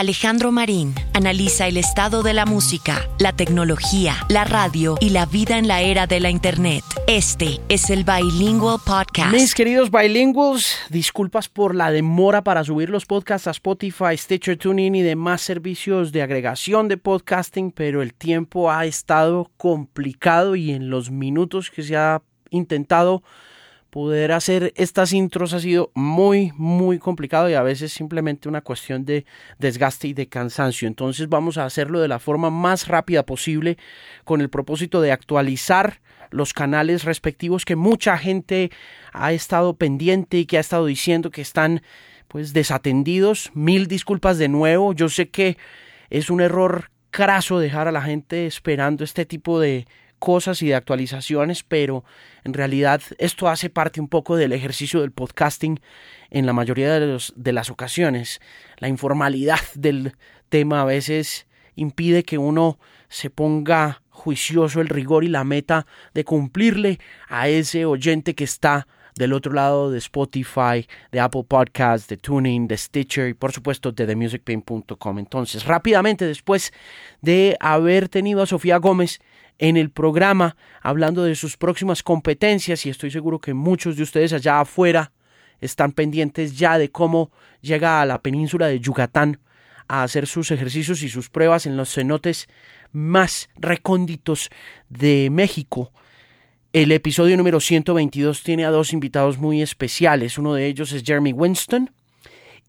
Alejandro Marín analiza el estado de la música, la tecnología, la radio y la vida en la era de la Internet. Este es el Bilingual Podcast. Mis queridos bilingües, disculpas por la demora para subir los podcasts a Spotify, Stitcher Tuning y demás servicios de agregación de podcasting, pero el tiempo ha estado complicado y en los minutos que se ha intentado poder hacer estas intros ha sido muy, muy complicado y a veces simplemente una cuestión de desgaste y de cansancio. Entonces vamos a hacerlo de la forma más rápida posible con el propósito de actualizar los canales respectivos que mucha gente ha estado pendiente y que ha estado diciendo que están pues desatendidos. Mil disculpas de nuevo. Yo sé que es un error craso dejar a la gente esperando este tipo de cosas y de actualizaciones, pero en realidad esto hace parte un poco del ejercicio del podcasting en la mayoría de, los, de las ocasiones. La informalidad del tema a veces impide que uno se ponga juicioso el rigor y la meta de cumplirle a ese oyente que está del otro lado de Spotify, de Apple Podcasts, de Tuning, de Stitcher y por supuesto de TheMusicPain.com. Entonces, rápidamente después de haber tenido a Sofía Gómez en el programa hablando de sus próximas competencias y estoy seguro que muchos de ustedes allá afuera están pendientes ya de cómo llega a la península de Yucatán a hacer sus ejercicios y sus pruebas en los cenotes más recónditos de México. El episodio número 122 tiene a dos invitados muy especiales. Uno de ellos es Jeremy Winston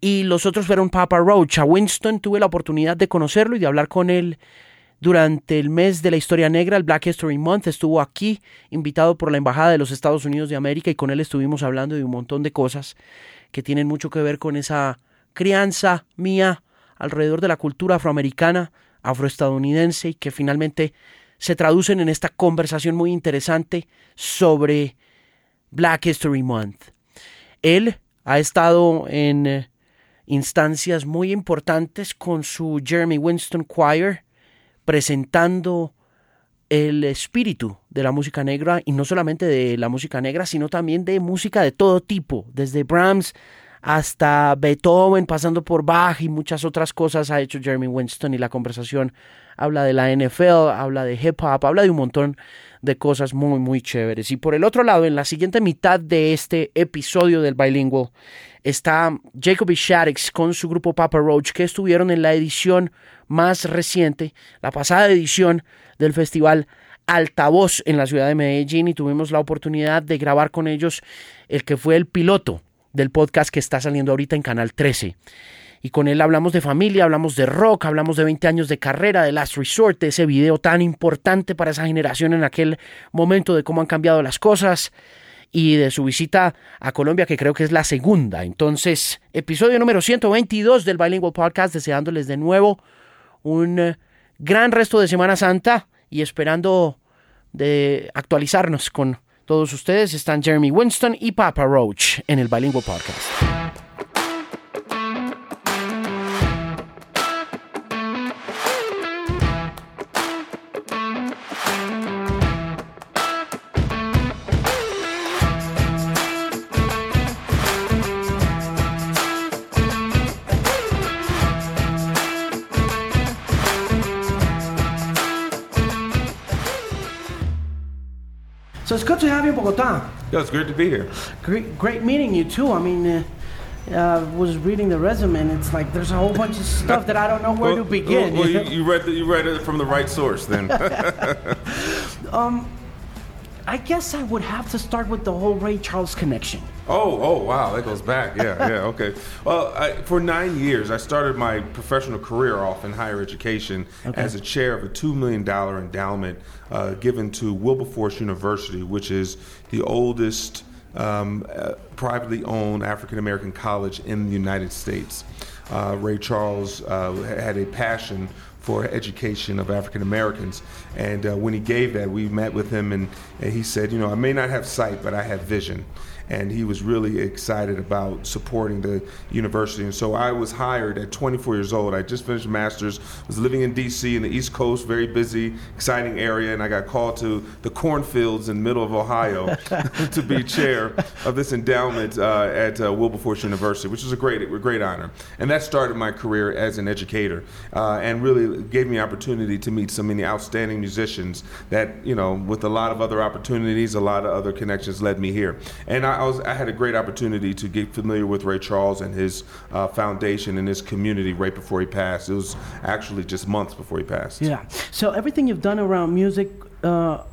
y los otros fueron Papa Roach. A Winston tuve la oportunidad de conocerlo y de hablar con él durante el mes de la historia negra, el Black History Month, estuvo aquí, invitado por la Embajada de los Estados Unidos de América, y con él estuvimos hablando de un montón de cosas que tienen mucho que ver con esa crianza mía alrededor de la cultura afroamericana, afroestadounidense, y que finalmente se traducen en esta conversación muy interesante sobre Black History Month. Él ha estado en eh, instancias muy importantes con su Jeremy Winston Choir, presentando el espíritu de la música negra y no solamente de la música negra, sino también de música de todo tipo, desde Brahms hasta Beethoven, pasando por Bach y muchas otras cosas ha hecho Jeremy Winston y la conversación habla de la NFL, habla de hip hop, habla de un montón de cosas muy muy chéveres. Y por el otro lado, en la siguiente mitad de este episodio del Bilingual está Jacoby Shaddix con su grupo Papa Roach que estuvieron en la edición más reciente, la pasada edición del festival Altavoz en la ciudad de Medellín y tuvimos la oportunidad de grabar con ellos el que fue el piloto del podcast que está saliendo ahorita en Canal 13. Y con él hablamos de familia, hablamos de rock, hablamos de 20 años de carrera, de Last Resort, de ese video tan importante para esa generación en aquel momento, de cómo han cambiado las cosas y de su visita a Colombia, que creo que es la segunda. Entonces, episodio número 122 del Bilingual Podcast, deseándoles de nuevo un eh, gran resto de Semana Santa y esperando de actualizarnos con todos ustedes. Están Jeremy Winston y Papa Roach en el Bilingual Podcast. Good to have you in Bogota. Yeah, it's great to be here. Great, great meeting you too. I mean, uh, uh, was reading the resume, and it's like there's a whole bunch of stuff that I don't know where well, to begin. Well, you, you, read the, you read it from the right source, then. um, I guess I would have to start with the whole Ray Charles connection. Oh, oh, wow, that goes back. Yeah, yeah, okay. Well, I, for nine years, I started my professional career off in higher education okay. as a chair of a $2 million endowment uh, given to Wilberforce University, which is the oldest um, uh, privately owned African American college in the United States. Uh, Ray Charles uh, had a passion for education of African Americans. And uh, when he gave that, we met with him, and, and, he said, You know, I may not have sight, but I have vision. and he was really excited about supporting the university. And so I was hired at 24 years old. I just finished master's, was living in D.C. in the East Coast, very busy, exciting area, and I got called to the cornfields in the middle of Ohio to be chair of this endowment uh, at uh, Wilberforce University, which was a great, a great honor. And that started my career as an educator, uh, and really gave me opportunity to meet so many outstanding musicians that, you know, with a lot of other opportunities, a lot of other connections led me here. And I, I was, I had a great opportunity to get familiar with Ray Charles and his uh, foundation and his community right before he passed. It was actually just months before he passed. Yeah. So everything you've done around music uh,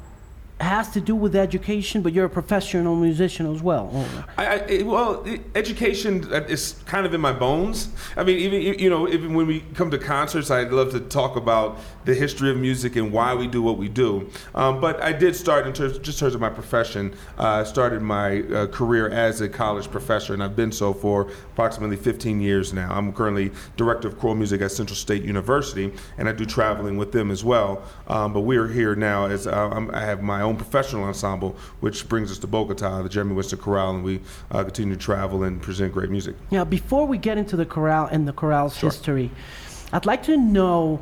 has to do with education, but you're a professional musician as well. I, I, well, education is kind of in my bones. I mean, even you know, even when we come to concerts, I love to talk about the history of music and why we do what we do. Um, but I did start in terms, just in terms of my profession. Uh, I uh, started my uh, career as a college professor, and I've been so for approximately 15 years now. I'm currently director of choral music at Central State University, and I do traveling with them as well. Um, but we are here now as uh, I have my own professional ensemble, which brings us to Bogota, the Jeremy Winston Chorale, and we uh, continue to travel and present great music. Now, before we get into the chorale and the chorale's sure. history, I'd like to know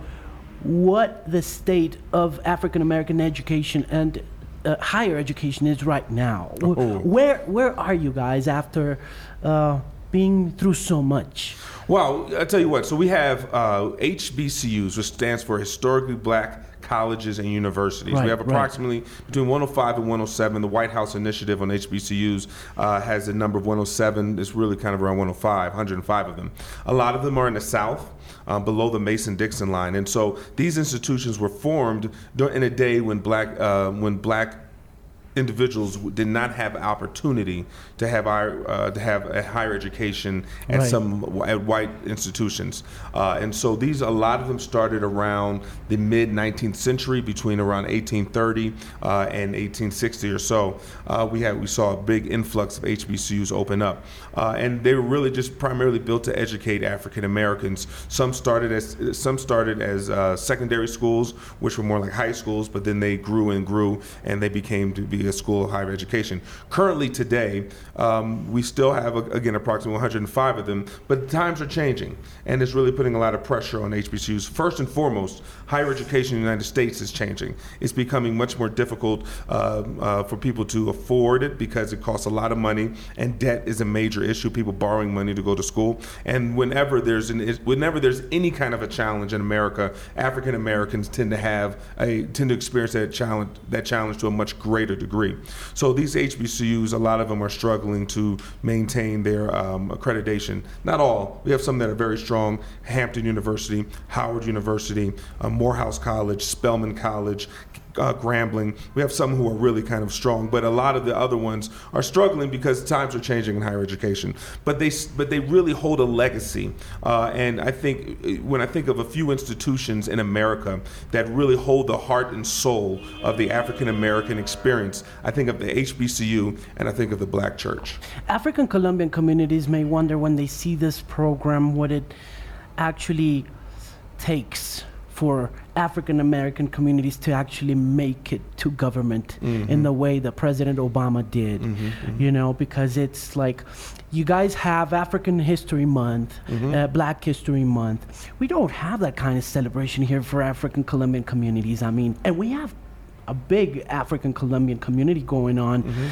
what the state of African American education and uh, higher education is right now. Oh. Where where are you guys after uh, being through so much? Well, I tell you what. So we have uh, HBCUs, which stands for Historically Black colleges and universities. Right, we have approximately right. between 105 and 107. The White House Initiative on HBCUs uh, has a number of 107. It's really kind of around 105, 105 of them. A lot of them are in the South. Um, below the Mason-Dixon line, and so these institutions were formed in a day when black uh, when black individuals did not have opportunity to have our uh, to have a higher education at right. some at white institutions, uh, and so these a lot of them started around the mid 19th century, between around 1830 uh, and 1860 or so. Uh, we had we saw a big influx of HBCUs open up, uh, and they were really just primarily built to educate African Americans. Some started as some started as uh, secondary schools, which were more like high schools, but then they grew and grew, and they became to be a school of higher education. Currently, today, um, we still have, again, approximately 105 of them, but times are changing, and it's really putting a lot of pressure on HBCUs. First and foremost, higher education in the United States is changing. It's becoming much more difficult uh, uh, for people to afford it because it costs a lot of money, and debt is a major issue. People borrowing money to go to school, and whenever there's an, whenever there's any kind of a challenge in America, African Americans tend to have a tend to experience that challenge that challenge to a much greater degree degree. So these HBCUs, a lot of them are struggling to maintain their um, accreditation. Not all. We have some that are very strong. Hampton University, Howard University, uh, Morehouse College, Spelman College, uh, Grambling. We have some who are really kind of strong, but a lot of the other ones are struggling because times are changing in higher education. But they but they really hold a legacy, uh, and I think uh, when I think of a few institutions in America that really hold the heart and soul of the African American experience, I think of the HBCU and I think of the Black Church. African Colombian communities may wonder when they see this program what it actually takes for African American communities to actually make it to government mm-hmm. in the way that President Obama did. Mm-hmm, mm-hmm. You know, because it's like you guys have African History Month, mm-hmm. uh, Black History Month. We don't have that kind of celebration here for African Colombian communities. I mean, and we have a big African Colombian community going on mm-hmm.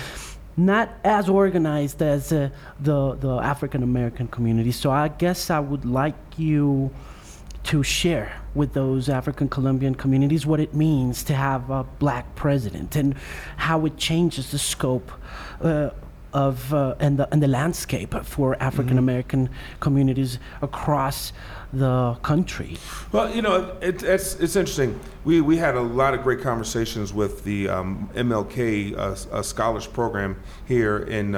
not as organized as uh, the the African American community. So I guess I would like you to share with those African Colombian communities what it means to have a black president and how it changes the scope uh, of uh, and the and the landscape for African American mm-hmm. communities across the country. Well, you know, it, it's it's interesting. We we had a lot of great conversations with the um, MLK uh, Scholars Program here in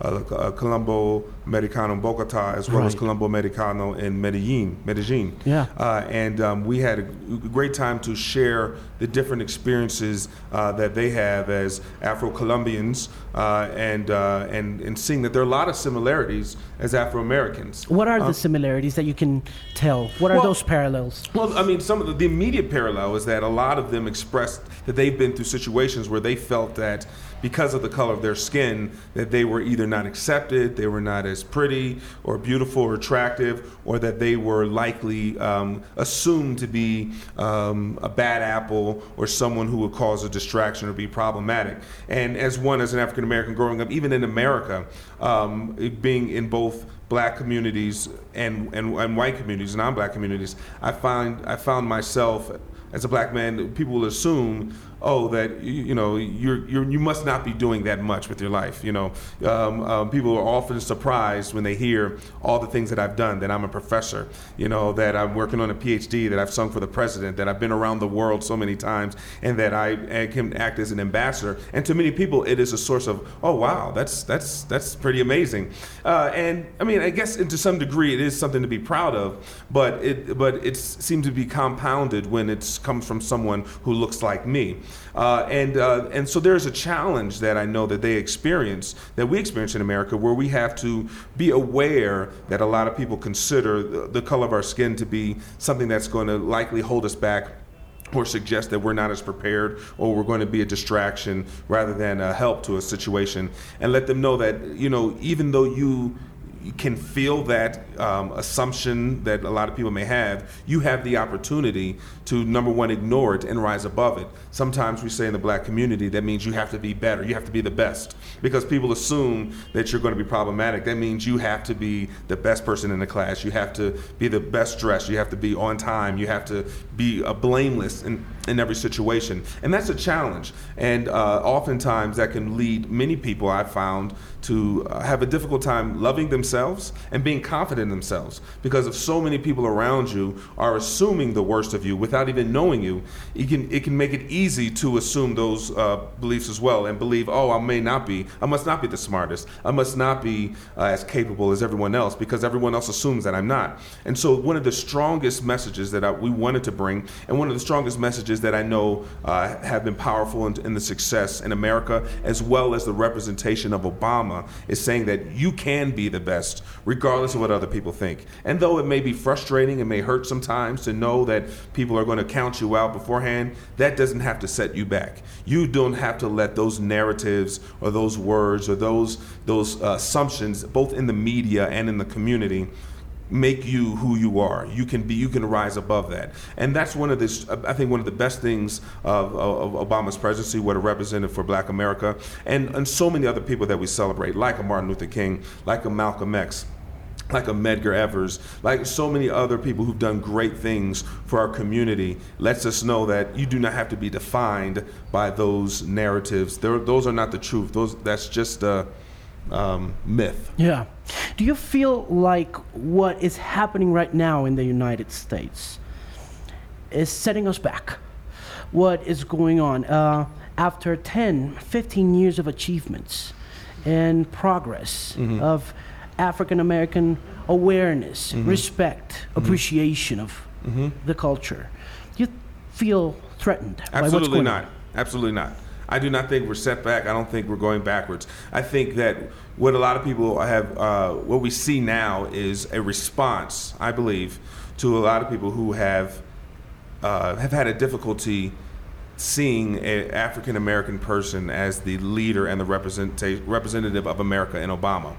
uh, uh, Colombo Americano in Bogota, as well right. as Colombo Americano in Medellin. Medellin. Yeah. Uh, and um, we had a great time to share the different experiences uh, that they have as Afro Colombians, uh, and uh, and and seeing that there are a lot of similarities as Afro Americans. What are the similarities that you can tell? What are Well- those parallels? Well, I mean, some of the, the immediate parallel is that a lot of them expressed that they've been through situations where they felt that because of the color of their skin, that they were either not accepted, they were not as pretty or beautiful or attractive, or that they were likely um, assumed to be um, a bad apple or someone who would cause a distraction or be problematic. And as one, as an African American growing up, even in America, um, being in both black communities and, and, and white communities, and non-black communities, I find I found myself as a black man, people will assume, oh, that you, know you're, you're you must not be doing that much with your life. You know, um, um, people are often surprised when they hear all the things that I've done. That I'm a professor. You know, that I'm working on a PhD. That I've sung for the president. That I've been around the world so many times, and that I, I can act as an ambassador. And to many people, it is a source of, oh wow, that's that's that's pretty amazing. Uh, and I mean, I guess to some degree, it is something to be proud of. But it but it seems to be compounded when it comes from someone who looks like me. Uh, and uh, and so there's a challenge that I know that they experience that we experience in America, where we have to be aware that a lot of people consider the, the color of our skin to be something that's going to likely hold us back or suggest that we're not as prepared or we're going to be a distraction rather than a help to a situation and let them know that you know even though you can feel that um, assumption that a lot of people may have, you have the opportunity to number one ignore it and rise above it. Sometimes we say in the black community that means you have to be better, you have to be the best, because people assume that you're going to be problematic. That means you have to be the best person in the class, you have to be the best dressed, you have to be on time, you have to be uh, blameless in, in every situation, and that's a challenge. And uh, oftentimes that can lead many people I've found to uh, have a difficult time loving themselves and being confident in themselves. Because if so many people around you are assuming the worst of you without even knowing you it can it can make it easy to assume those uh, beliefs as well and believe oh I may not be I must not be the smartest I must not be uh, as capable as everyone else because everyone else assumes that I'm not and so one of the strongest messages that I, we wanted to bring and one of the strongest messages that I know uh, have been powerful in, in the success in America as well as the representation of Obama is saying that you can be the best regardless of what other people think. And though it may be frustrating, it may hurt sometimes to know that people are going to count you out beforehand, that doesn't have to set you back. You don't have to let those narratives or those words or those those uh, assumptions both in the media and in the community make you who you are. You can be, you can rise above that. And that's one of this, I think one of the best things of, of Obama's presidency, what it represented for black America and, and so many other people that we celebrate, like a Martin Luther King, like a Malcolm X like a Medgar Evers, like so many other people who've done great things for our community, lets us know that you do not have to be defined by those narratives. They're, those are not the truth. Those that's just a um, myth. Yeah. Do you feel like what is happening right now in the United States is setting us back? What is going on? Uh, after 10, 15 years of achievements and progress Mm-hmm. of African American awareness, Mm-hmm. respect, appreciation of the culture, do you feel threatened Absolutely not. on? Absolutely not. I do not think we're set back. I don't think we're going backwards. I think that what a lot of people have, uh, what we see now is a response, I believe, to a lot of people who have uh, have had a difficulty seeing an African American person as the leader and the representa- representative of America in Obama.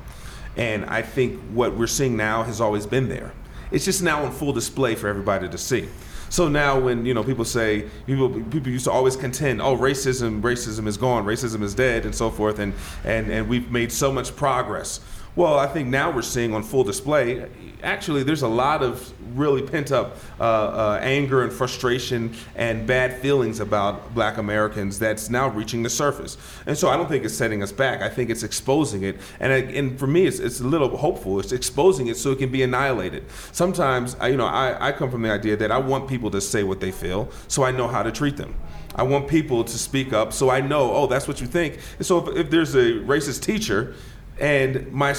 And I think what we're seeing now has always been there. It's just now on full display for everybody to see. So now, when you know people say people people used to always contend, oh, racism, racism is gone, racism is dead, and so forth, and and and we've made so much progress. Well, I think now we're seeing on full display. Actually, there's a lot of really pent up uh, uh, anger and frustration and bad feelings about Black Americans that's now reaching the surface. And so I don't think it's setting us back. I think it's exposing it. And I, and for me, it's, it's a little hopeful. It's exposing it so it can be annihilated. Sometimes, I, you know, I, I come from the idea that I want people to say what they feel, so I know how to treat them. I want people to speak up so I know, oh, that's what you think. And so if, if there's a racist teacher, and my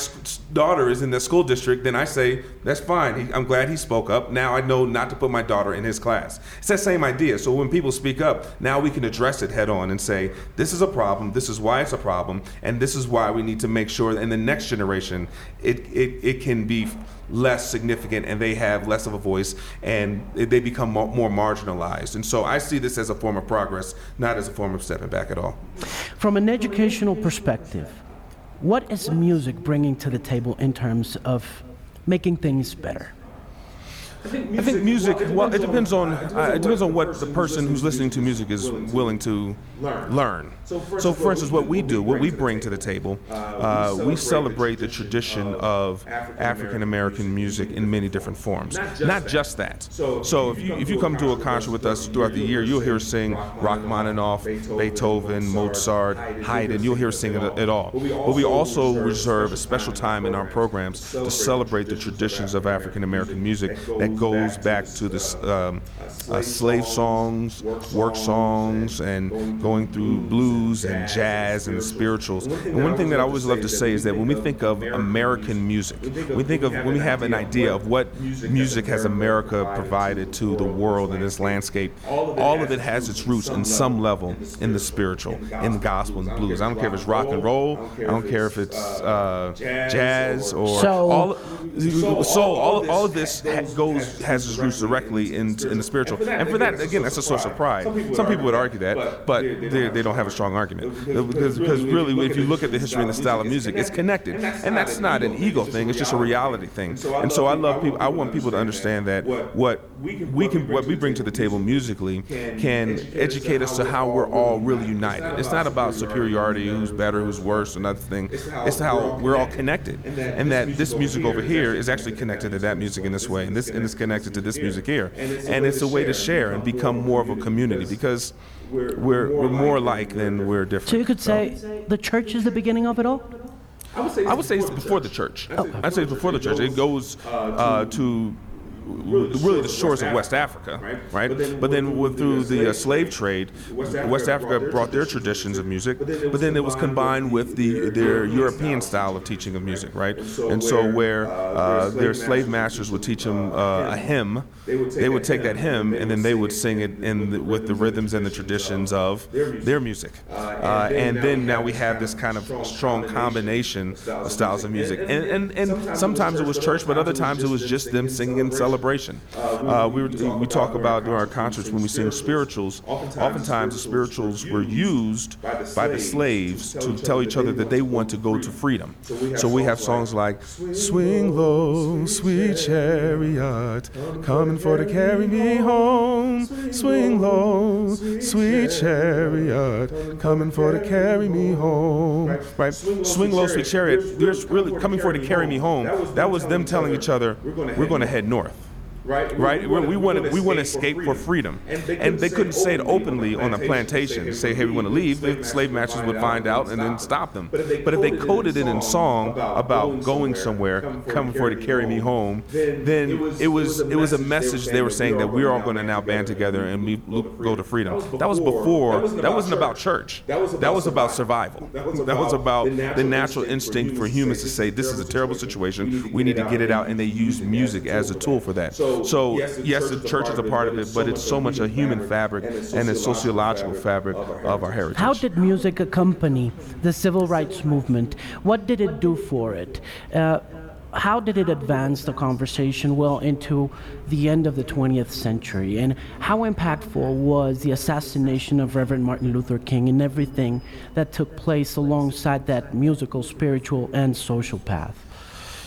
daughter is in the school district, then I say, that's fine. He, I'm glad he spoke up. Now I know not to put my daughter in his class. It's that same idea. So when people speak up, now we can address it head on and say, this is a problem, this is why it's a problem, and this is why we need to make sure that in the next generation it, it, it can be less significant and they have less of a voice and they become more marginalized. And so I see this as a form of progress, not as a form of stepping back at all. From an educational perspective, what is music bringing to the table in terms of making things better? I think music. I think music well, it depends on uh, it depends on what the person who's listening to music is willing to learn. So, for instance, what we do, what we bring to the table, uh, we celebrate the tradition of African American music in many different forms. Not just that. So, if you if you come to a concert with us throughout the year, you'll hear us sing Rachmaninoff, Beethoven, Mozart, Haydn. You'll hear us sing it, it all. But we also reserve a special time in our programs to celebrate the traditions of African American music that that goes back to the um, uh, slave songs, work songs, and going through blues and jazz and the spirituals. And one thing that I always love to say is that when we think of American music, we think of when we have an idea of what music has America provided to the world in this landscape, all of it has its roots in some level in the spiritual, in the gospel and the blues. I don't care if it's rock and roll. I don't care if it's uh, jazz or soul. all soul. All, all of this goes has its roots directly in, in the spiritual. And for that, again, that's a source of pride. Some people would argue that, but they, they don't have a strong argument. Because, because really, if you look at the history and the style of music, it's connected. And that's not an ego thing, it's just a reality thing. And so I love people, I want people to understand that what we can, what we bring to the table musically can educate us to how we're all really united. It's not about superiority, who's better, who's worse, another thing. It's how we're all connected. And that this music over here is actually connected to that music in this way. And this, in this connected to this music here. And it's a way to share and become more of a community because we're, we're more alike than we're different. So you could say the church is the beginning of it all? I would say, I would say it's before the church. I'd say it's before the church. It goes uh, to really the shores of West Africa, right? But then, with, through the uh, slave trade, West Africa brought their traditions of music, but then it was combined with the their European style of teaching of music, right? And so where uh, their slave masters would teach them uh, a hymn, they would take that hymn and then they would sing it in the, with the rhythms and the traditions of their music. Uh, and then now we have this kind of strong combination of styles of music. And, and, and sometimes it was church, but other times it was just them singing and celebrating celebration. Uh, we, we talk about during our concerts when we sing spirituals, oftentimes the spirituals were used by the slaves to tell each other that they want to go to freedom. So we have songs like Swing low, sweet chariot, coming for to carry me home. Swing low, sweet chariot, coming for to carry me home. Right? Swing low, sweet chariot, they're really coming for to carry me home. That was them telling each other, we're going to head north right? Right. We, we want to we want to escape for freedom, and they, and they couldn't say it openly on a plantation. Say, hey, we want to leave. The slave masters would find out and then stop them. But if they coded it in song about going somewhere, coming for to carry me home, then it was it was a message they were saying that we're all going to now band together and we go to freedom. That was before. That wasn't about church. That was about survival. That was about the natural instinct for humans to say, this is a terrible situation. We need to get it out, and they used music as a tool for that. So, yes, the church is a part of it, but it's so much a human fabric and a sociological fabric of our heritage. How did music accompany the civil rights movement? What did it do for it? Uh, how did it advance the conversation well into the end of the 20th century? And how impactful was the assassination of Reverend Martin Luther King and everything that took place alongside that musical, spiritual, and social path?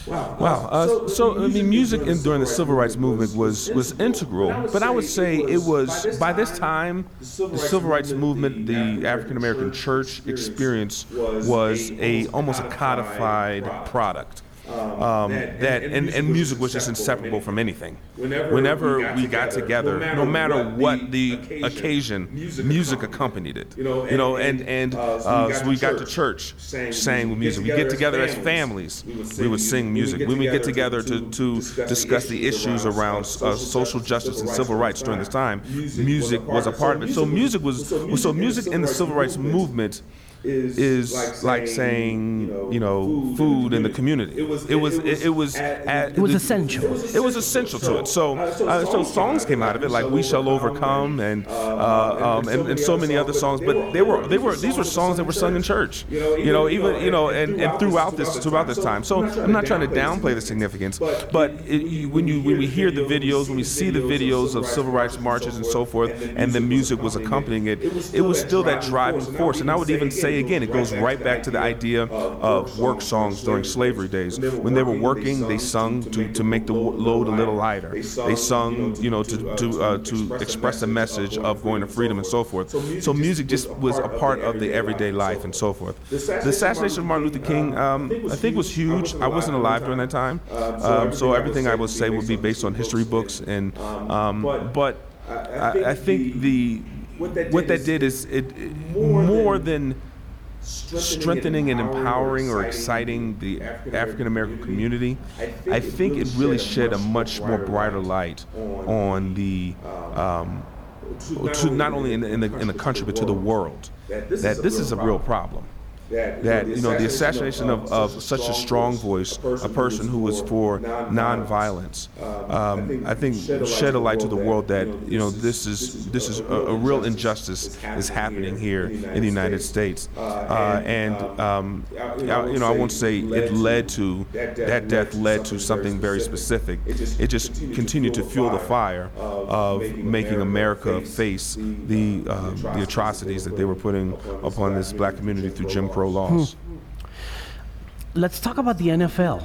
Wow. Wow. Uh, so, so, I mean, music in, during the civil rights movement was was integral, but I would say it was by this time the civil rights movement, the African American church experience was a almost a codified product um, that and, and music was just inseparable from anything. Whenever we got together, no matter what the occasion, music accompanied it. You know, and and uh, so we got to church, sang with music. We get together as families, we would sing music. When we get together to to discuss the issues around uh, social justice and civil rights during this time, music was a part of it. So music was so music in the civil rights movement is, is like, saying, you know, food, in the community. It was it was it, it was it was essential. It was essential to it. So uh, so songs came out of it like "We Shall Overcome" and uh, um, and, and so many other songs. But they were they were these were songs that were sung in church. You know, even you know, and, and throughout this throughout this time. So I'm not trying to downplay the significance, but it, when you when we hear the videos, when we see the videos of civil rights marches and so forth, and the music was accompanying it, it was still that driving force. And I would even say again, it goes right back to the idea of work songs during slavery days. When they were working, they sung to, to make the load a little lighter. They sung, you know, to to uh, to express a message of going to freedom and so forth. So music just was a part of the everyday life and so forth. The assassination of Martin Luther King, um, I think, was huge. I wasn't alive during that time, um, so everything I would say would be based on history books. And um, but I, I think the what that did is it, it more than strengthening and empowering or exciting the African American community, I think it really shed a much more brighter light on the um, to not only in the, in the, in the country but to the world that this is a real problem that you know the assassination of, of such a strong voice, a person who was for nonviolence, um, I think shed a light to the world that you know this is this is a, a real injustice is happening here in the United States, uh, and um, you know I won't say it led to that death led to something very specific. It just continued to fuel the fire of making America face the uh, the atrocities that they were putting upon this black community through Jim Crow laws. Hmm. Let's talk about the NFL.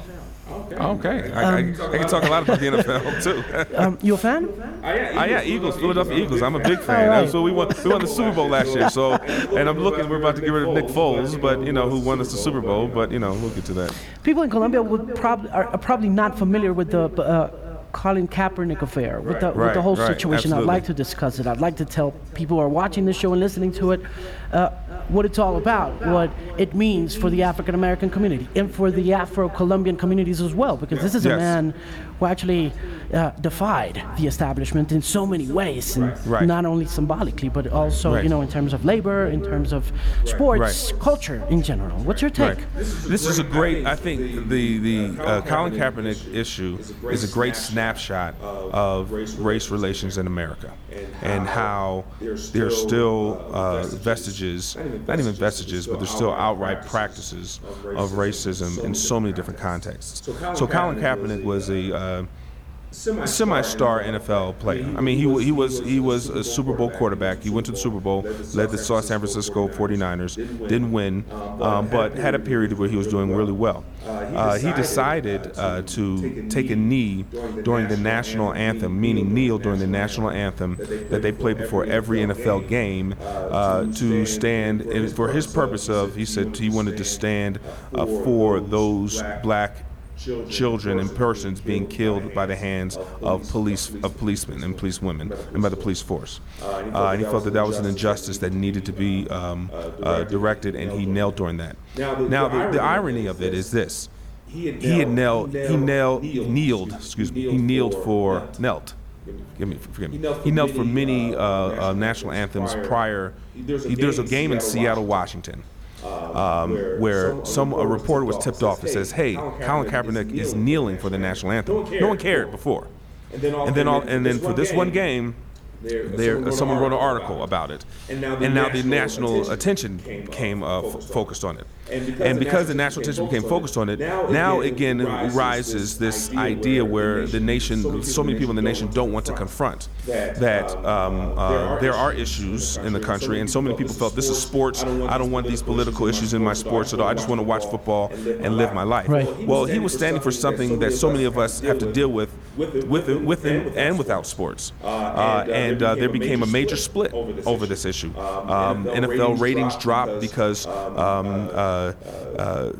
Okay, I, um, I, I, can talk a lot about the NFL too. um, you a fan? Oh yeah, yeah, Eagles, Philadelphia Eagles. I'm a big fan. Right. So we won, we won the Super Bowl last year. So, and I'm looking. We're about to get rid of Nick Foles, but you know who won us the Super Bowl. But you know we'll get to that. People in Colombia would probably are probably not familiar with the. Uh, Colin Kaepernick affair, with the, with the whole right, situation. Absolutely. I'd like to discuss it. I'd like to tell people who are watching this show and listening to it uh, what it's all about, what it means for the African American community and for the Afro Colombian communities as well, because this is a man who actually uh, defied the establishment in so many ways, and right. not only symbolically, but also right. you know in terms of labor, in terms of sports, culture in general. What's your take? This is a great. I think the the uh, Colin Kaepernick issue is a great snapshot of race relations in America and how there's still uh, vestiges, not even vestiges, but there's still outright practices of racism in so many different contexts. So Colin Kaepernick was a uh, semi-star NFL player. I mean, he he was he was a Super Bowl quarterback. He went to the Super Bowl, led the San Francisco 49ers, didn't win, um, but had a period where he was doing really well. Uh, he decided uh, to take a knee during the national anthem, meaning kneel during the national anthem that they played before every NFL game uh, to stand for his purpose of he said he wanted to stand uh, for those black children and persons being killed by the hands of police of policemen and police women and by the police force. Uh, and he felt that that was an injustice that needed to be um, uh, directed, and he knelt during that. Now, the, the irony of it is this: he had knelt, he knelt, kneeled, excuse me, he kneeled for knelt. Forgive me, forgive me. He knelt for many uh, uh, national anthems prior. There's a game in Seattle, Washington um, where some a reporter was tipped off and says, "Hey, Colin Kaepernick is kneeling for the national anthem." No one cared before, and then all, and then for this one game, there, someone wrote an article about it, and now the national attention came uh, focused on it. And because, the national attention became focused on it, now again rises this idea where the nation, so many people in the nation don't want to confront that um, uh, there are issues in the country, and so many people felt this is sports. I don't want these political issues in my sports at all. I just want to watch football and live my life. Right. Well, he was standing for something that so many of us have to deal with, with, within and without sports. Uh, and uh, there became a major split over this issue. Um, NFL ratings dropped because um, uh, uh,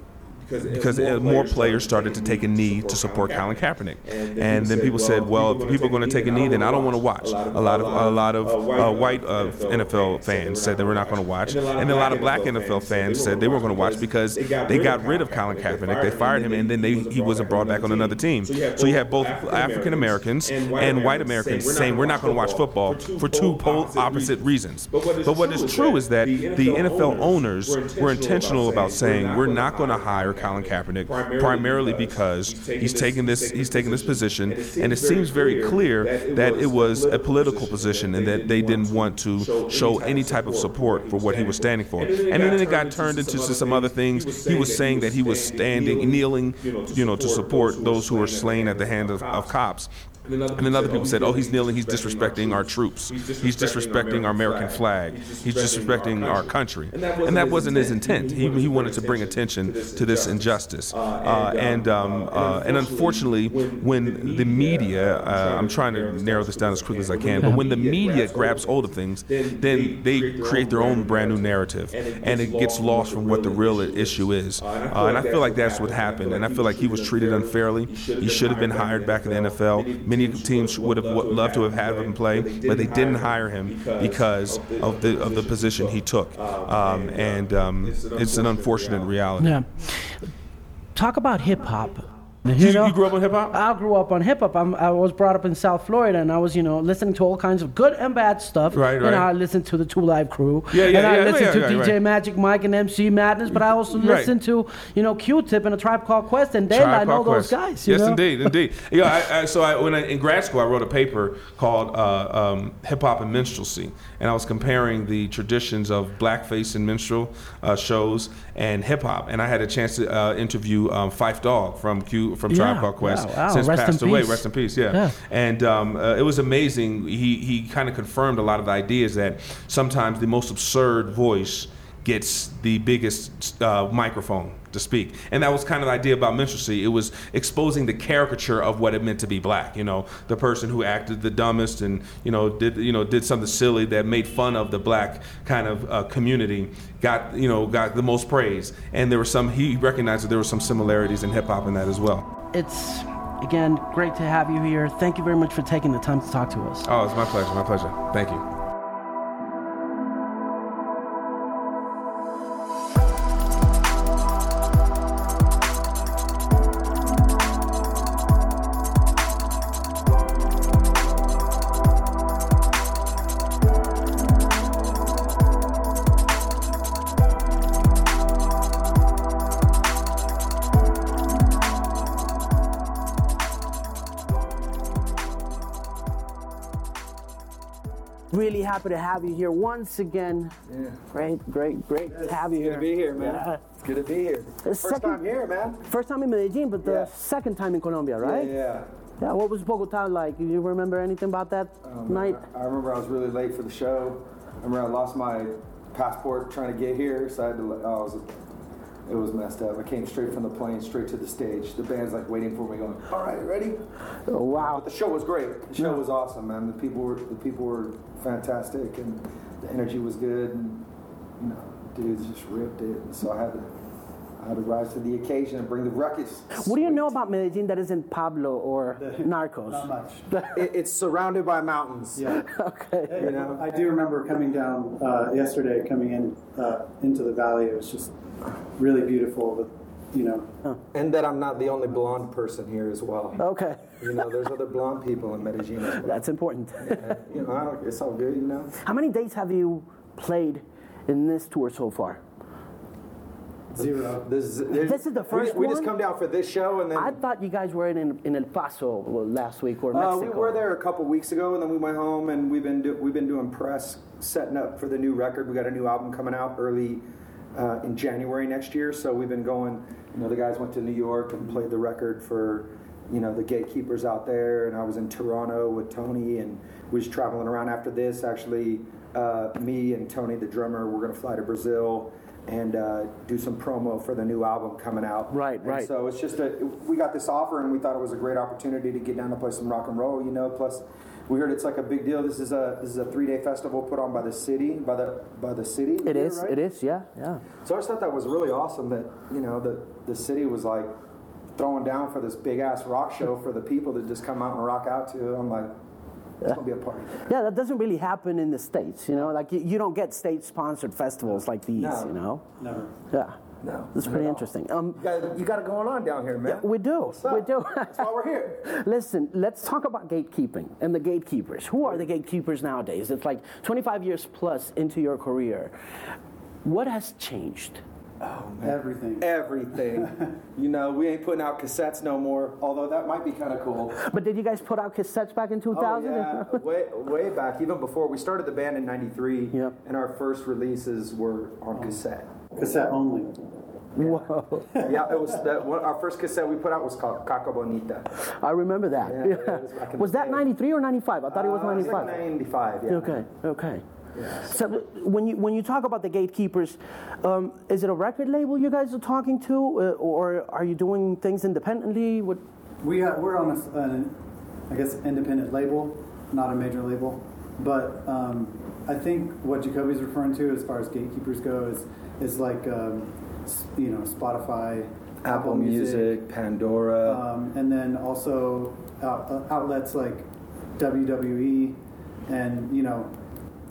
because more players started to take a knee to support Colin Kaepernick, and then people said, "Well, if people are going to take a knee, then I don't want to watch." A lot of a lot of uh, white uh, NFL fans said they were not going to watch, and a lot of black NFL fans said they were going to watch because they got rid of Colin Kaepernick, they fired him, and then they, he wasn't brought back on another team. So you have both African Americans and white Americans saying we're not going to watch football for two pole opposite reasons. But what is true is that the NFL owners were intentional about saying we're not going to hire Colin Kaepernick primarily because he's taking this he's taking this position, and it seems very clear that it was a political position and that they didn't want to show any type of support for what he was standing for. And then it got turned into some other things. He was saying that he was standing, kneeling, you know, to support those who were slain at the hand of, of cops. And then other people said, oh, he's kneeling, he's disrespecting our troops. He's disrespecting our American flag. He's disrespecting our country. And that wasn't his intent. He, he wanted to bring attention to this injustice. Uh, and, um, uh, and unfortunately, when the media, uh, I'm trying to narrow this down as quickly as I can, but when the media grabs hold of things, then they create their own brand new narrative. And it gets lost from what the real issue is. Uh, and I feel like that's what happened. And I feel like he was treated unfairly. He should have been hired back in the NFL. Many many teams would have loved to have had him play, but they didn't hire him because of the of the position he took, um, and um, it's an unfortunate reality. Yeah. Talk about hip hop. You, know, you, grew up on hip hop? I grew up on hip hop. I was brought up in South Florida, and I was, you know, listening to all kinds of good and bad stuff. Right, right. And I listened to the Two Live Crew. Yeah, yeah, And I yeah, listened yeah, to DJ right. Magic Mike and MC Madness, but I also Right. listened to, you know, Q-Tip and a Tribe Called Quest, and then I know those guys. You yes, know? indeed, indeed. Yeah, I, I, so I, when I, in grad school, I wrote a paper called uh, um, "Hip Hop and Minstrelsy," and I was comparing the traditions of blackface and minstrel uh, shows and hip hop. And I had a chance to uh, interview um, Phife Dawg from Q from Tribe Yeah, Called Quest, wow, wow. since Rest passed away. peace. Rest in peace. Yeah, Yeah. and um, uh, it was amazing. He he kind of confirmed a lot of the ideas that sometimes the most absurd voice gets the biggest uh, microphone to speak. And that was kind of the idea about minstrelsy. It was exposing the caricature of what it meant to be black. You know, the person who acted the dumbest and you know did you know did something silly that made fun of the black kind of uh, community got you know got the most praise. And there were some. He recognized that there were some similarities in hip hop in that as well. It's, again, great to have you here. Thank you very much for taking the time to talk to us. Oh, it's my pleasure. My pleasure. Thank you. Happy to have you here once again. Yeah. Great, great, great to have you It's good here. to be here, man. Yeah. It's good to be here. First second- time here, man. First time in Medellin, but the Yeah. second time in Colombia, right? Yeah, yeah. Yeah, what was Bogota like? Do you remember anything about that Um, night? I, I remember I was really late for the show. I remember I lost my passport trying to get here, so I had to. Oh, it was, it was messed up. I came straight from the plane, straight to the stage. The band's like waiting for me, going, "All right, ready?" Oh, wow. But the show was great. The show Yeah. was awesome, man. The people were the people were fantastic, and the energy was good, and you know, dudes just ripped it. And so I had to. I had to rise to the occasion and bring the ruckus. What do you know about Medellin that isn't Pablo or Narcos? Not much. It, it's surrounded by mountains. Yeah. okay. You know, I do remember coming down uh, yesterday, coming in uh, into the valley. It was just really beautiful. With, you know, And that I'm not the only blonde person here as well. Okay. You know, there's other blonde people in Medellin as well. That's important. You know, I don't, it's all good, you know. How many dates have you played in this tour so far? zero. This, This is the we, first we just one? come down for this show and then I thought you guys were in, in El Paso last week or uh, Mexico. we were there a couple weeks ago and then we went home and we've been do, we've been doing press setting up for the new record. We got a new album coming out early uh, in January next year. So we've been going. You know, the guys went to New York and played the record for you know the gatekeepers out there, and I was in Toronto with Tony, and we was traveling around after this. Actually, uh, me and Tony, the drummer, we're gonna fly to Brazil. And uh, do some promo for the new album coming out. Right, And right. So it's just a we got this offer and we thought it was a great opportunity to get down to play some rock and roll, you know. Plus, we heard it's like a big deal. This is a this is a three day festival put on by the city by the by the city. It here, is. right? It is. Yeah. Yeah. So I just thought that was really awesome that you know the the city was like throwing down for this big ass rock show for the people to just come out and rock out to. I'm like, it's gonna be a party. Yeah, that doesn't really happen in the states, you know. Like you, you don't get state-sponsored festivals like these, No. you know. Never. Yeah, No, that's not pretty interesting. Um, You got, you got it going on down here, man. we do, we do. That's why we're here. Listen, let's talk about gatekeeping and the gatekeepers. Who are the gatekeepers nowadays? It's like 25 years plus into your career. What has changed? Oh, man. Everything. Everything. you know, we ain't putting out cassettes no more. Although that might be kind of cool. But did you guys put out cassettes back in 2000? Oh, yeah, way, way back, even before we started the band in '93, Yep. and our first releases were on cassette. Cassette only. Whoa. yeah, it was that one, our first cassette we put out was called Caca Bonita. I remember that. Yeah, yeah, it was was that 93 or 95? I thought it was Uh, 95. like '95, yeah. Okay, okay. So when you when you talk about the gatekeepers, um, is it a record label you guys are talking to, uh, or are you doing things independently? What? We ha we're on a, s- an, I guess, independent label, not a major label. But um, I think what Jacoby's referring to, as far as gatekeepers go, is is like um, you know Spotify, Apple Music, Pandora. um, and then also out, uh, outlets like WWE, and you know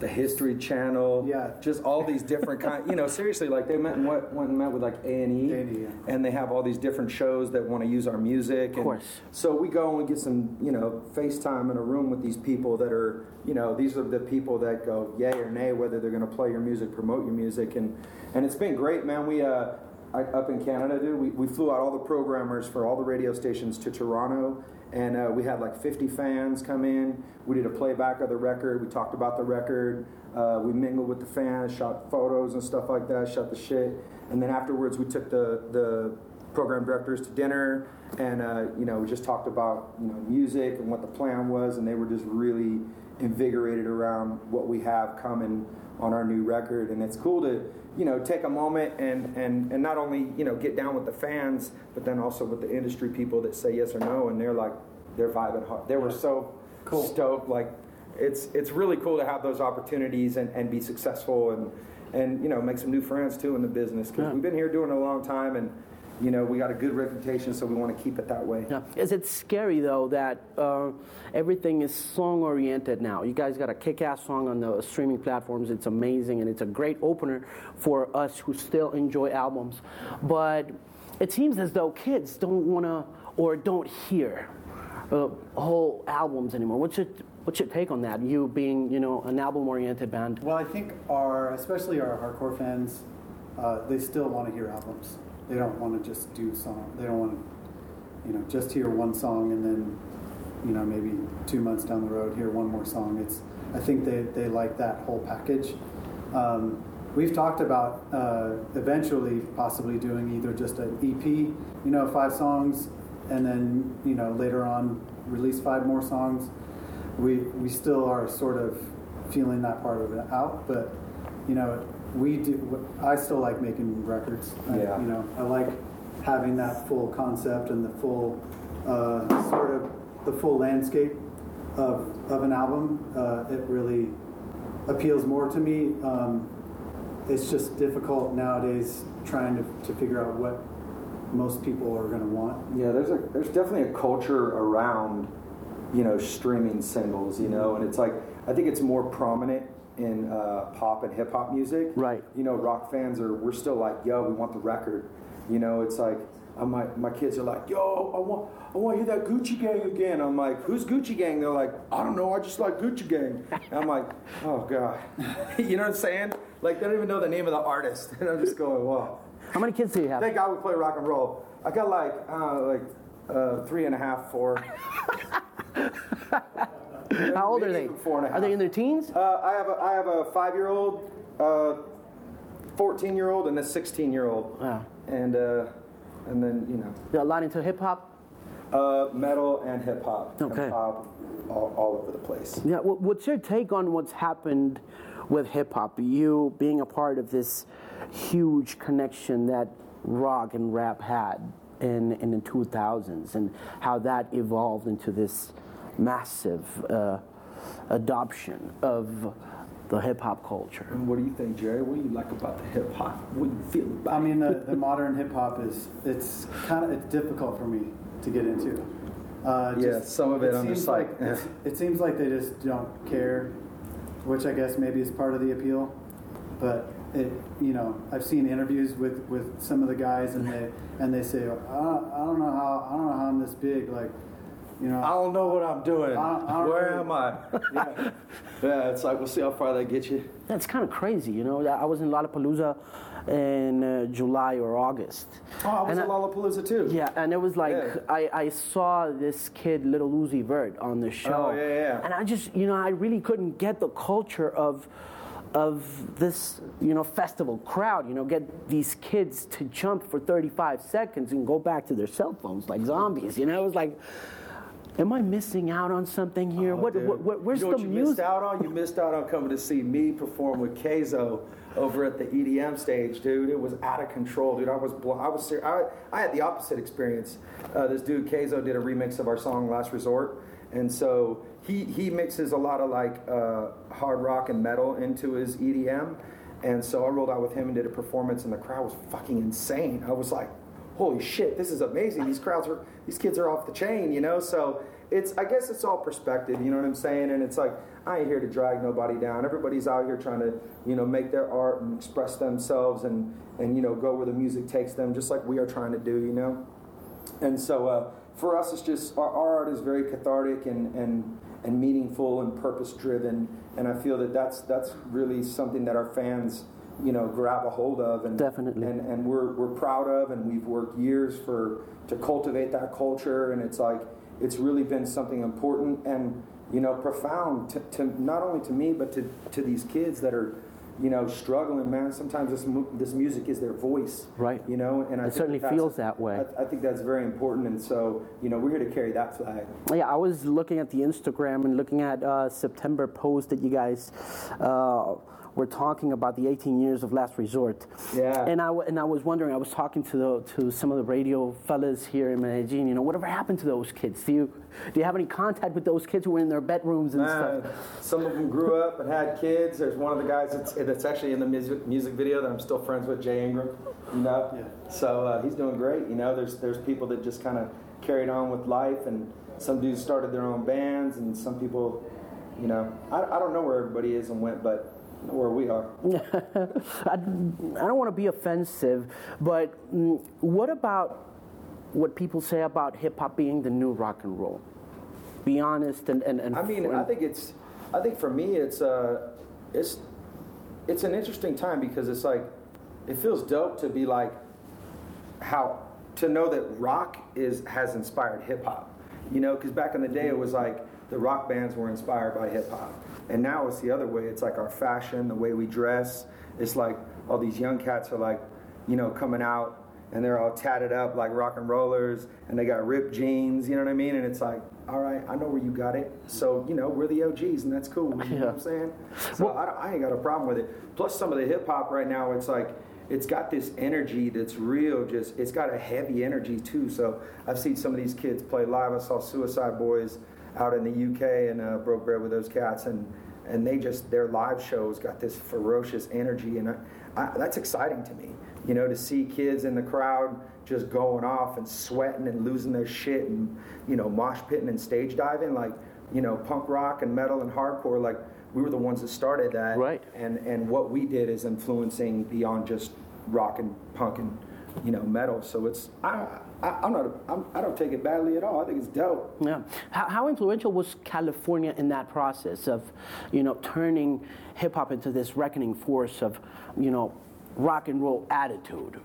the History Channel, Yeah. just all these different kind. You know, seriously, like they met and went, went and met with like A and E, A&E, yeah. and they have all these different shows that want to use our music. Of course. So we go and we get some, you know, FaceTime in a room with these people that are, you know, these are the people that go yay or nay whether they're going to play your music, promote your music, and and it's been great, man. We uh. I, up in Canada, dude, we, we flew out all the programmers for all the radio stations to Toronto, and uh, we had like 50 fans come in. We did a playback of the record. We talked about the record. Uh, we mingled with the fans, shot photos and stuff like that, shot the shit. And then afterwards, we took the, the program directors to dinner, and uh, you know, we just talked about you know music and what the plan was, and they were just really invigorated around what we have coming on our new record. And it's cool to you know take a moment and and and not only you know get down with the fans, but then also with the industry people that say yes or no, and they're like they're vibing hard. They were so cool. stoked, like it's it's really cool to have those opportunities and, and be successful and and you know make some new friends too in the business because Yeah. we've been here doing it a long time and you know we got a good reputation so we want to keep it that way Yeah. Is it scary though that uh, everything is song oriented now? You guys got a kick ass song on the streaming platforms. It's amazing and it's a great opener for us who still enjoy albums. But it seems as though kids don't want to or don't hear uh, whole albums anymore. What's your what's your take on that? You being you know an album oriented band. Well, I think our, especially our hardcore fans, uh, they still want to hear albums. They don't want to just do song. They don't want to, you know, just hear one song and then, you know, maybe two months down the road hear one more song. It's, I think they, they like that whole package. Um, we've talked about uh, eventually possibly doing either just an EP, you know, five songs, and then you know later on release five more songs. We we still are sort of feeling that part of it out, but you know we do. I still like making records. I, Yeah. you know I like having that full concept and the full uh, sort of the full landscape of of an album. Uh, it really appeals more to me. Um, it's just difficult nowadays trying to, to figure out what most people are going to want. yeah there's a there's definitely a culture around you know streaming singles you know and it's like i think it's more prominent in uh, pop and hip hop music. Right. you know rock fans are we're still like yo we want the record. You know it's like uh, my, my kids are like yo i want i want to hear that gucci gang again. I'm like who's gucci gang? They're like i don't know i just like gucci gang. And i'm like oh god. You know what i'm saying? Like they don't even know the name of the artist. And i'm just going wow. How many kids do you have? Thank God we play rock and roll. I got like uh, like uh, three and a half, four. How old are they? four and a Are they in their teens? Uh, I have a I have a five year old, uh, fourteen year old, and a sixteen year old. Wow. And uh, and then you know They're a lot into hip hop. uh, metal and hip hop. Okay. And pop, all, all over the place. Yeah, wh- what's your take on what's happened with hip hop? You being a part of this huge connection that rock and rap had in, in the 2000s and how that evolved into this massive uh, adoption of the hip hop culture. And what do you think, Jerry? What do you like about the hip hop? What do you feel about I mean, the, the modern hip hop is it's kind of it's difficult for me to get into. Uh, Yeah, some of it I'm seems just like, it's- it seems like they just don't care, which I guess maybe is part of the appeal. But it, you know, I've seen interviews with, with some of the guys, and they and they say, I don't, I don't know how I don't know how I'm this big, like, you know. I don't know what I'm doing. I don't- I don't Where really- am I? yeah. yeah, it's like we'll see how far that gets you. That's kind of crazy, you know. I was in Lollapalooza in uh, July or August. Oh, I was And at Lollapalooza too. Yeah, and it was like Yeah. I, I saw this kid, Little Uzi Vert, on the show. Oh, yeah, yeah. And I just, you know, I really couldn't get the culture of of this, you know, festival crowd. You know, get these kids to jump for 35 seconds and go back to their cell phones like zombies. You know, it was like, am I missing out on something here? Oh, what, what, what- where's you know the you music? missed out on? You missed out on coming to see me perform with Kayzo over at the EDM stage, dude. It was out of control, dude. I was blo- I was ser- I, I had the opposite experience. Uh, this dude Kayzo did a remix of our song Last Resort, and so he he mixes a lot of like uh, hard rock and metal into his EDM, and so I rolled out with him and did a performance, and the crowd was fucking insane. I was like holy shit, this is amazing. These crowds are, these kids are off the chain, you know? So it's, I guess it's all perspective, you know what I'm saying? And it's like, I ain't here to drag nobody down. Everybody's out here trying to, you know, make their art and express themselves and, and, you know, go where the music takes them, just like we are trying to do, you know? And so uh, for us, it's just, our, our art is very cathartic and, and, and meaningful and purpose driven. And I feel that that's, that's really something that our fans, you know, grab a hold of and Definitely. and, and we're, we're proud of and we've worked years for to cultivate that culture and it's like it's really been something important and you know profound to, to not only to me but to, to these kids that are you know struggling man sometimes this mu- this music is their voice Right. you know and I It think certainly that's- feels that way. I, I think that's very important and so you know we're here to carry that flag Yeah, I was looking at the Instagram and looking at uh, September post that you guys uh, were talking about the 18 years of Last Resort. Yeah. And I w- and I was wondering. I was talking to the, to some of the radio fellas here in Medellin. You know, whatever happened to those kids? Do you do you have any contact with those kids who were in their bedrooms and Man, stuff? some of them grew up and had kids. There's one of the guys that's, that's actually in the music, music video that I'm still friends with, Jay Ingram. You know, Yeah. so uh, he's doing great. You know, there's there's people that just kind of carried on with life, and some dudes started their own bands, and some people, you know, I, I don't know where everybody is and went, but I know where we are. I, I don't want to be offensive, but mm, what about what people say about hip hop being the new rock and roll? Be honest and and, and I mean, I think it's, I think for me, it's uh, it's, it's an interesting time because it's like, it feels dope to be like, how to know that rock is has inspired hip hop, you know, because back in the day it was like the rock bands were inspired by hip hop, and now it's the other way. It's like our fashion, the way we dress. It's like all these young cats are like, you know, coming out and they're all tatted up like rock and rollers and they got ripped jeans, you know what I mean? And it's like, all right, I know where you got it. So, you know, we're the OGs and that's cool. You know what I'm saying? So I, I ain't got a problem with it. Plus, some of the hip hop right now, it's like, it's got this energy that's real, just, it's got a heavy energy too. So I've seen some of these kids play live. I saw Suicide Boys out in the UK and uh, broke bread with those cats. And, and they just, their live shows got this ferocious energy. And I, I, that's exciting to me you know, to see kids in the crowd just going off and sweating and losing their shit and, you know, mosh pitting and stage diving, like, you know, punk rock and metal and hardcore, like, we were the ones that started that. Right. And, and what we did is influencing beyond just rock and punk and, you know, metal. So it's, I, I, I'm not, I'm, I don't take it badly at all. I think it's dope. Yeah. How, how influential was California in that process of, you know, turning hip hop into this reckoning force of, you know, rock and roll attitude?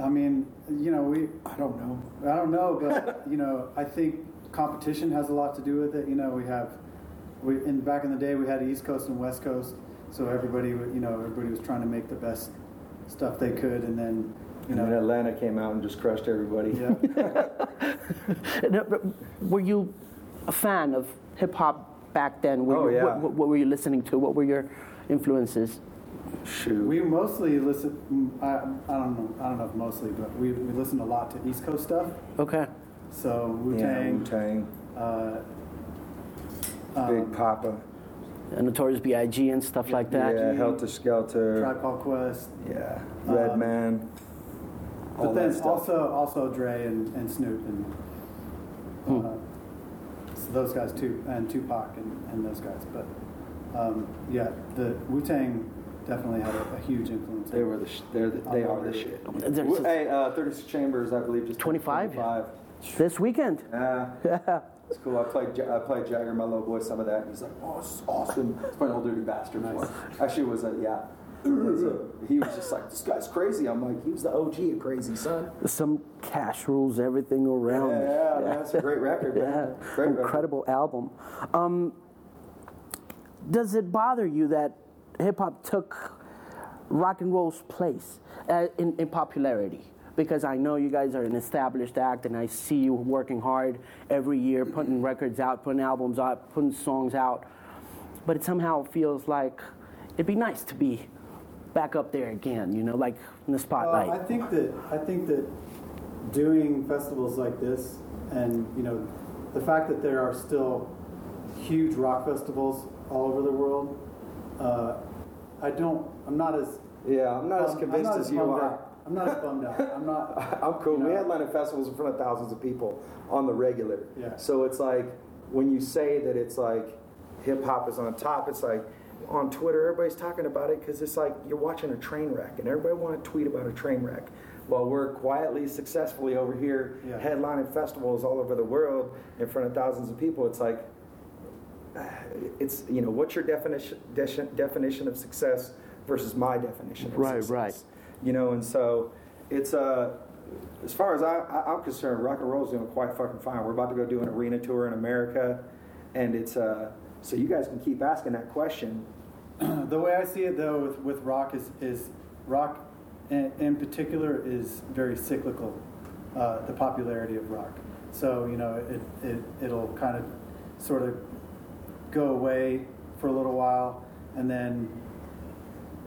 I mean, you know, we I don't know. I don't know, but you know, I think competition has a lot to do with it. You know, we have we in back in the day we had East Coast and West Coast, so everybody you know everybody was trying to make the best stuff they could, and then you And then know, Atlanta came out and just crushed everybody. yeah. Were you a fan of hip hop back then? Were Oh, you- yeah. What, what- what were you listening to? What were your influences? Shoot. We mostly listen. mm, I, I don't know. I don't know if mostly, but we, we listen a lot to East Coast stuff. Okay. So Wu yeah, Tang, Wu-Tang. uh, Big Poppa. uh, Notorious B.I.G. and stuff like that. Yeah, Heltah Skeltah. Tribe Called Quest. Yeah, Red Um, Man. all But that then stuff. also also Dre and, and Snoop and Hmm. uh, so those guys too, and Tupac and, and those guys. But um, yeah, the Wu Tang definitely had a, a huge influence. They were the sh- they're the, they are the shit. There's- Hey, uh, 36 Chambers, I believe, just 25? 25. This weekend. Yeah, it's cool. I played I played Jagger, my little boy, some of that. And he's like, "Oh, this is awesome." It's my old dirty bastard. Nice. Actually, it was a yeah. He was just like, "This guy's crazy." I'm like, "He was the OG of crazy, son." Some cash rules everything around. Yeah, me. yeah, that's a great record, man. Yeah, Great record. incredible album. Um, does it bother you that hip hop took rock and roll's place uh, in, in popularity? Because I know you guys are an established act, and I see you working hard every year, putting records out, putting albums out, putting songs out. But it somehow feels like it'd be nice to be back up there again, you know, like in the Uh, spotlight. I think that I think that doing festivals like this, and you know, the fact that there are still huge rock festivals all over the world, uh, I don't. I'm not as Yeah, I'm not as convinced not as you are. out. I'm not as bummed out. I'm not. I'm cool. you We know, headline at festivals in front of thousands of people on the regular. Yeah. So it's like when you say that it's like hip hop is on top, it's like on Twitter everybody's talking about it because it's like you're watching a train wreck and everybody want to tweet about a train wreck. While we're quietly, successfully over here Yeah. headlining festivals all over the world in front of thousands of people, it's like it's you know what's your definition de- definition of success versus my definition of Right, success right. you know and so it's uh as far as I, I, I'm concerned rock and roll's doing quite fucking fine we're about to go do an arena tour in America and it's uh so you guys can keep asking that question the way I see it though with, with rock is is rock in, in particular is very cyclical. Uh, the popularity of rock. So you know it, it it'll kind of sort of go away for a little while, and then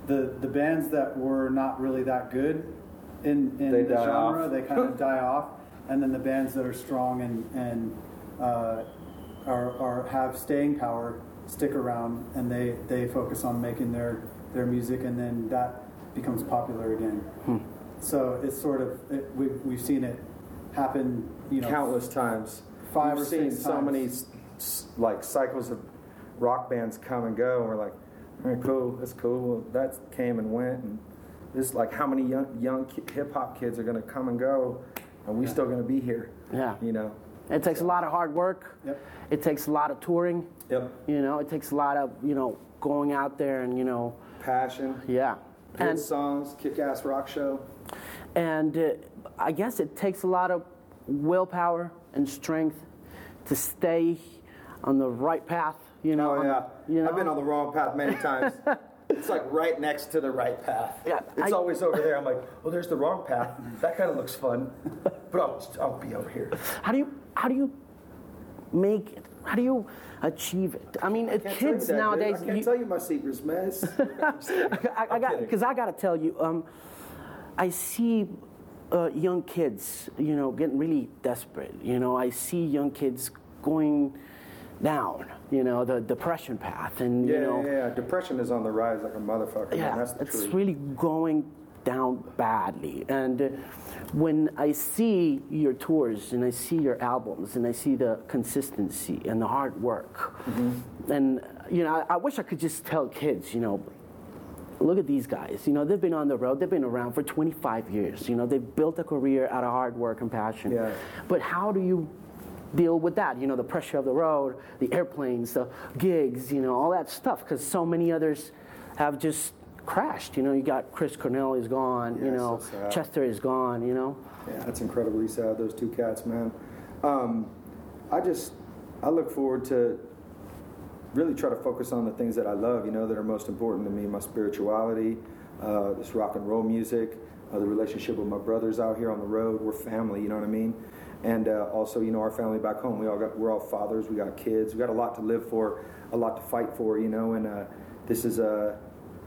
the the bands that were not really that good in in They the genre off. they kind of die off, and then the bands that are strong and and uh, are, are have staying power stick around and they they focus on making their their music and then that becomes popular again. Hmm. So it's sort of it, we've we've seen it happen. You know, countless times Five We've or seen six so times. many s- s- like cycles of rock bands come and go and we're like all right cool that's cool that came and went and this like how many young young hip hop kids are going to come and go and we're still going to be here Yeah. you know It takes a lot of hard work. Yep. It takes a lot of touring. Yep. You know, it takes a lot of, you know, going out there and, you know, passion yeah. good And, songs kick-ass rock show and uh, I guess it takes a lot of willpower and strength to stay on the right path, you know. oh yeah you know? i've been on the wrong path many times it's like right next to the right path Yeah, it's I- always over there i'm like oh there's the wrong path that kind of looks fun but I'll, I'll be over here How do you how do you make? How do you achieve it? I mean, Can't kids that, dude. nowadays. I can't you- tell you my secrets, man. I, I got because I got to tell you, um, I see uh, young kids, you know, getting really desperate. You know, I see young kids going down, you know, the depression path, and yeah, you know, yeah, yeah. Depression is on the rise like a motherfucker. yeah, man. That's the it's truth. really going down badly. And when I see your tours and I see your albums and I see the consistency and the hard work, Mm-hmm. and you know, I, I wish I could just tell kids, you know. Look at these guys. You know, they've been on the road. They've been around for 25 years. You know, they've built a career out of hard work and passion. Yeah. But how do you deal with that? You know, the pressure of the road, the airplanes, the gigs, you know, all that stuff. Because so many others have just crashed. You know, you got Chris Cornell is gone. you know, so. Chester is gone. You know. Yeah, that's incredibly sad. Those two cats, man. Um, I just, I look forward to really try to focus on the things that I love. You know, that are most important to me: my spirituality, uh, this rock and roll music, uh, the relationship with my brothers out here on the road. We're family. You know what I mean? And uh, also, you know, our family back home. We all got, we're all fathers. We got kids. We got a lot to live for, a lot to fight for. You know, and uh, this is a.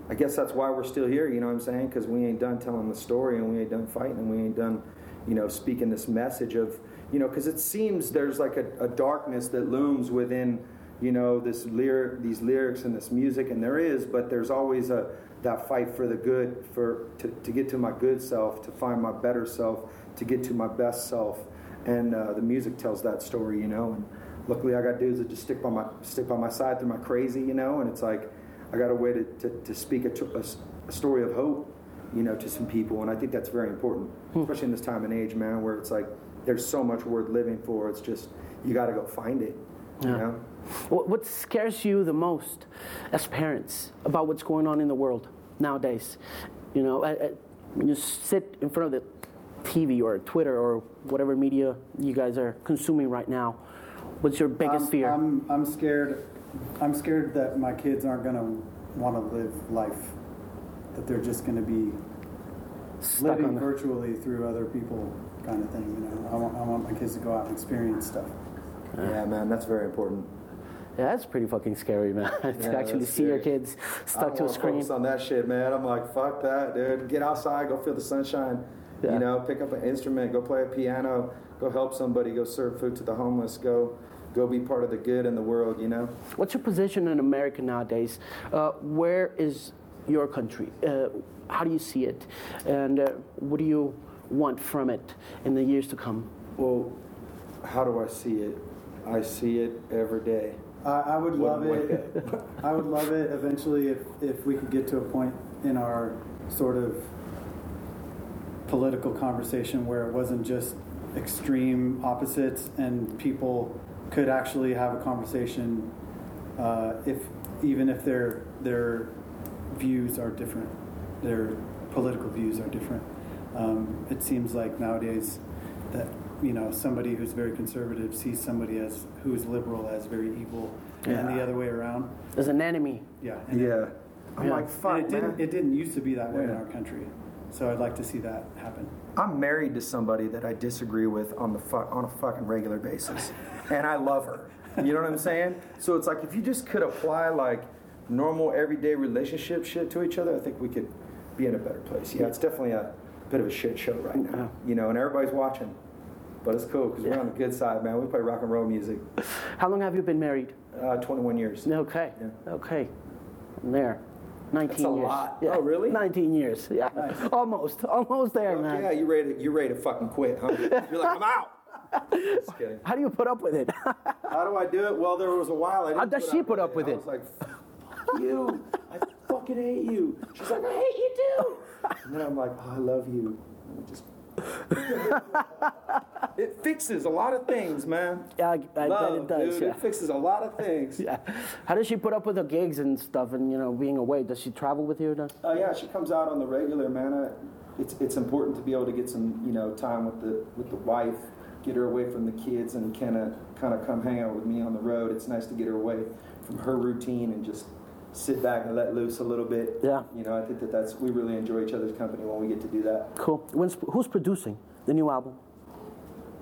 I guess that's why we're still here, you know what I'm saying? Because we ain't done telling the story and we ain't done fighting and we ain't done, you know, speaking this message of, you know, because it seems there's like a, a darkness that looms within, you know, this lyric, these lyrics and this music, and there is, but there's always a that fight for the good, for to, to get to my good self, to find my better self, to get to my best self, and uh, the music tells that story, you know. And luckily, I got dudes that just stick by my stick by my side through my crazy, you know. And it's like I got a way to to, to speak a, a, a story of hope, you know, to some people, and I think that's very important, Hmm. especially in this time and age, man, where it's like there's so much worth living for. It's just you got to go find it, you Yeah. know. What, what scares you the most as parents about what's going on in the world nowadays? You know, I, I, when you sit in front of the TV or Twitter or whatever media you guys are consuming right now, what's your biggest I'm, fear? I'm, I'm scared. I'm scared that my kids aren't going to want to live life. That they're just going to be Stuck living virtually through other people, kind of thing. You know, I want, I want my kids to go out and experience stuff. Yeah, man, that's very important. yeah, that's pretty fucking scary, man. to Yeah, actually that's see your scary. kids I stuck don't to a wanna screen. Focus on that shit, man. I'm like, fuck that, dude. Get outside, go feel the sunshine. Yeah. You know, pick up an instrument, go play a piano, go help somebody, go serve food to the homeless, go, go be part of the good in the world. You know. What's your position in America nowadays? Uh, where is your country? Uh, how do you see it? And uh, what do you want from it in the years to come? Well, how do I see it? I see it every day. I, I would love Wouldn't it. I would love it eventually if, if we could get to a point in our sort of political conversation where it wasn't just extreme opposites and people could actually have a conversation uh, if even if their their views are different, their political views are different. Um, it seems like nowadays that you know somebody who's very conservative sees somebody as who's liberal as very evil, and the other way around. As an enemy. Yeah. And Yeah. I'm Yeah. like, and fuck, it didn't. man. It didn't used to be that way in our country, so I'd like to see that happen. I'm married to somebody that I disagree with on the fu- on a fucking regular basis, and I love her. You know what I'm saying? So it's like if you just could apply like normal everyday relationship shit to each other, I think we could be in a better place. Yeah, it's definitely a bit of a shit show right now, you know, and everybody's watching, but it's cool because we're on the good side, man. We play rock and roll music. How long have you been married? Uh, 21 years. Okay. Yeah. Okay. I'm there. 19 That's a years. lot. Yeah. Oh, really? 19 years. Yeah. Almost. Almost there, man. yeah, you're ready? To, you ready to fucking quit? Huh? You're like, I'm out. Just kidding. How do you put up with it? How do I do it? Well, there was a while I didn't. How does she put up with I it? was like, "Fuck you! I fucking hate you." She's like, "I hate you too." And then I'm like, oh, "I love you." And it just it fixes a lot of things, man. yeah, I, I bet Love, it does. dude. Yeah. It fixes a lot of things. yeah. How does she put up with the gigs and stuff and, you know, being away? Does she travel with you? Or does? Oh yeah, she comes out on the regular, man. I, it's it's important to be able to get some you know time with the with the wife, get her away from the kids, and kind of kind of come hang out with me on the road. It's nice to get her away from her routine and just sit back and let loose a little bit. Yeah. You know, I think that that's we really enjoy each other's company when we get to do that. Cool. When's, who's producing the new album?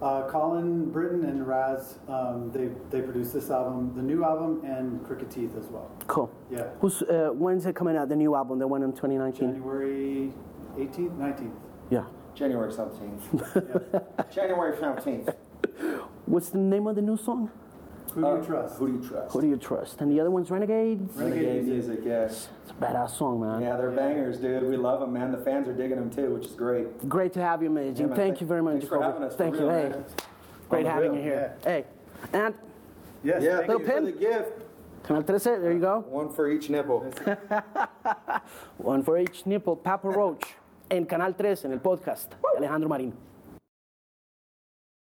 Uh, Colin Brittain and Raz, um, they they produced this album, the new album, and Crooked Teeth as well. Cool. Yeah. Who's, uh, when's it coming out, the new album, the one in 2019? January 18th, 19th. Yeah. January seventeenth. January seventeenth. What's the name of the new song? Who do you trust? Uh, Who do you trust? Who do you trust? And the other one's Renegades? Renegade Renegade music. music, yes. It's a badass song, man. Yeah, they're bangers, dude. We love them, man. The fans are digging them too, which is great. Great to have you, Majin. Yeah, man. Thank you very much, Thanks for Jacoby. having us, for Thank you. real, Hey, great having real, you here. Hey, and Yes. Yeah, thank Little thank you for pin? the gift. Canal 13, there you go. One for each nipple. One for each nipple, Papa Roach, en Canal 3, en el podcast. Alejandro Marín.